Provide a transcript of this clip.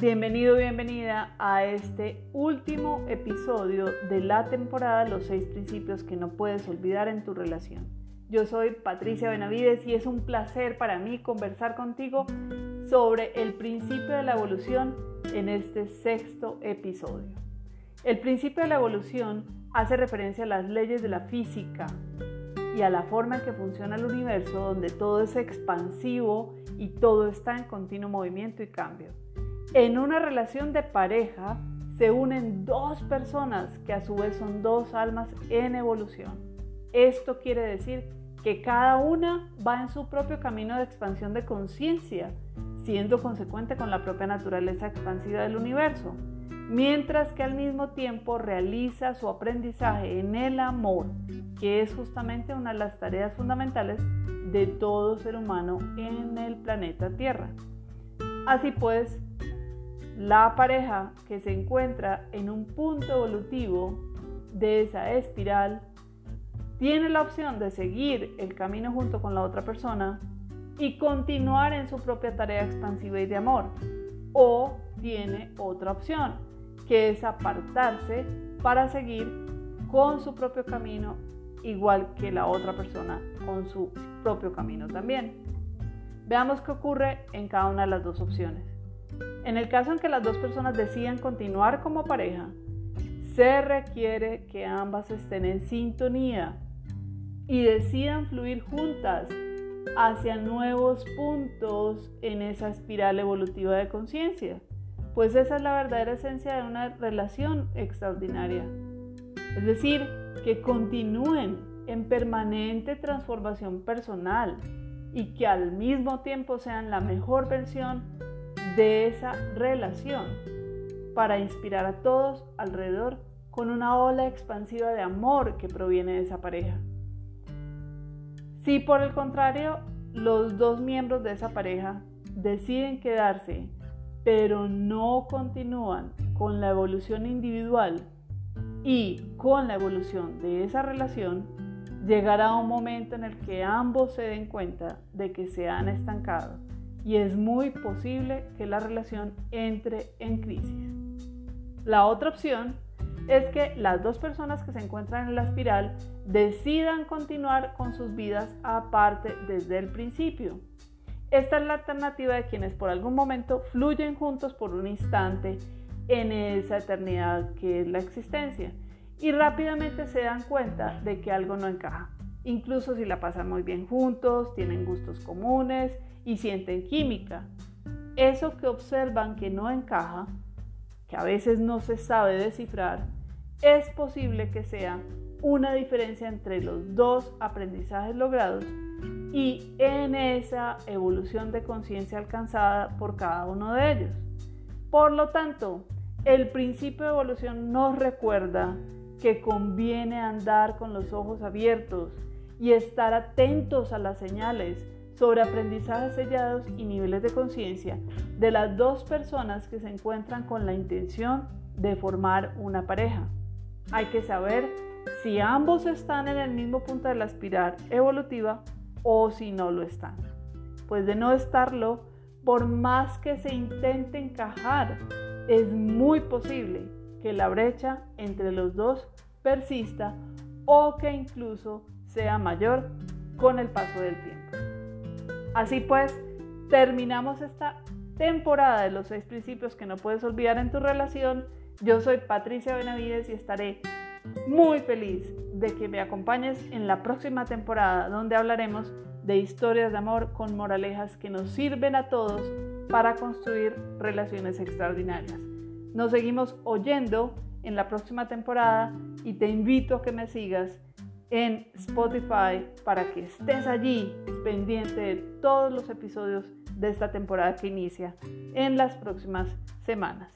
Bienvenido, bienvenida a este último episodio de la temporada Los seis principios que no puedes olvidar en tu relación. Yo soy Patricia Benavides y es un placer para mí conversar contigo sobre el principio de la evolución en este sexto episodio. El principio de la evolución hace referencia a las leyes de la física y a la forma en que funciona el universo donde todo es expansivo y todo está en continuo movimiento y cambio. En una relación de pareja se unen dos personas que a su vez son dos almas en evolución. Esto quiere decir que cada una va en su propio camino de expansión de conciencia, siendo consecuente con la propia naturaleza expansiva del universo, mientras que al mismo tiempo realiza su aprendizaje en el amor, que es justamente una de las tareas fundamentales de todo ser humano en el planeta Tierra. Así pues, la pareja que se encuentra en un punto evolutivo de esa espiral tiene la opción de seguir el camino junto con la otra persona y continuar en su propia tarea expansiva y de amor. O tiene otra opción, que es apartarse para seguir con su propio camino, igual que la otra persona con su propio camino también. Veamos qué ocurre en cada una de las dos opciones. En el caso en que las dos personas decidan continuar como pareja, se requiere que ambas estén en sintonía y decidan fluir juntas hacia nuevos puntos en esa espiral evolutiva de conciencia, pues esa es la verdadera esencia de una relación extraordinaria. Es decir, que continúen en permanente transformación personal y que al mismo tiempo sean la mejor versión de esa relación para inspirar a todos alrededor con una ola expansiva de amor que proviene de esa pareja. Si por el contrario los dos miembros de esa pareja deciden quedarse, pero no continúan con la evolución individual y con la evolución de esa relación, llegará un momento en el que ambos se den cuenta de que se han estancado y es muy posible que la relación entre en crisis. La otra opción es que las dos personas que se encuentran en la espiral decidan continuar con sus vidas aparte desde el principio. Esta es la alternativa de quienes por algún momento fluyen juntos por un instante en esa eternidad que es la existencia y rápidamente se dan cuenta de que algo no encaja. Incluso si la pasan muy bien juntos, tienen gustos comunes y sienten química. Eso que observan que no encaja, que a veces no se sabe descifrar, es posible que sea una diferencia entre los dos aprendizajes logrados y en esa evolución de conciencia alcanzada por cada uno de ellos. Por lo tanto, el principio de evolución nos recuerda que conviene andar con los ojos abiertos y estar atentos a las señales sobre aprendizajes sellados y niveles de conciencia de las dos personas que se encuentran con la intención de formar una pareja. Hay que saber si ambos están en el mismo punto de la espiral evolutiva o si no lo están. Pues de no estarlo, por más que se intente encajar, es muy posible que la brecha entre los dos persista o que incluso sea mayor con el paso del tiempo. Así pues, terminamos esta temporada de los seis principios que no puedes olvidar en tu relación. Yo soy Patricia Benavides y estaré muy feliz de que me acompañes en la próxima temporada donde hablaremos de historias de amor con moralejas que nos sirven a todos para construir relaciones extraordinarias. Nos seguimos oyendo en la próxima temporada y te invito a que me sigas en Spotify para que estés allí pendiente de todos los episodios de esta temporada que inicia en las próximas semanas.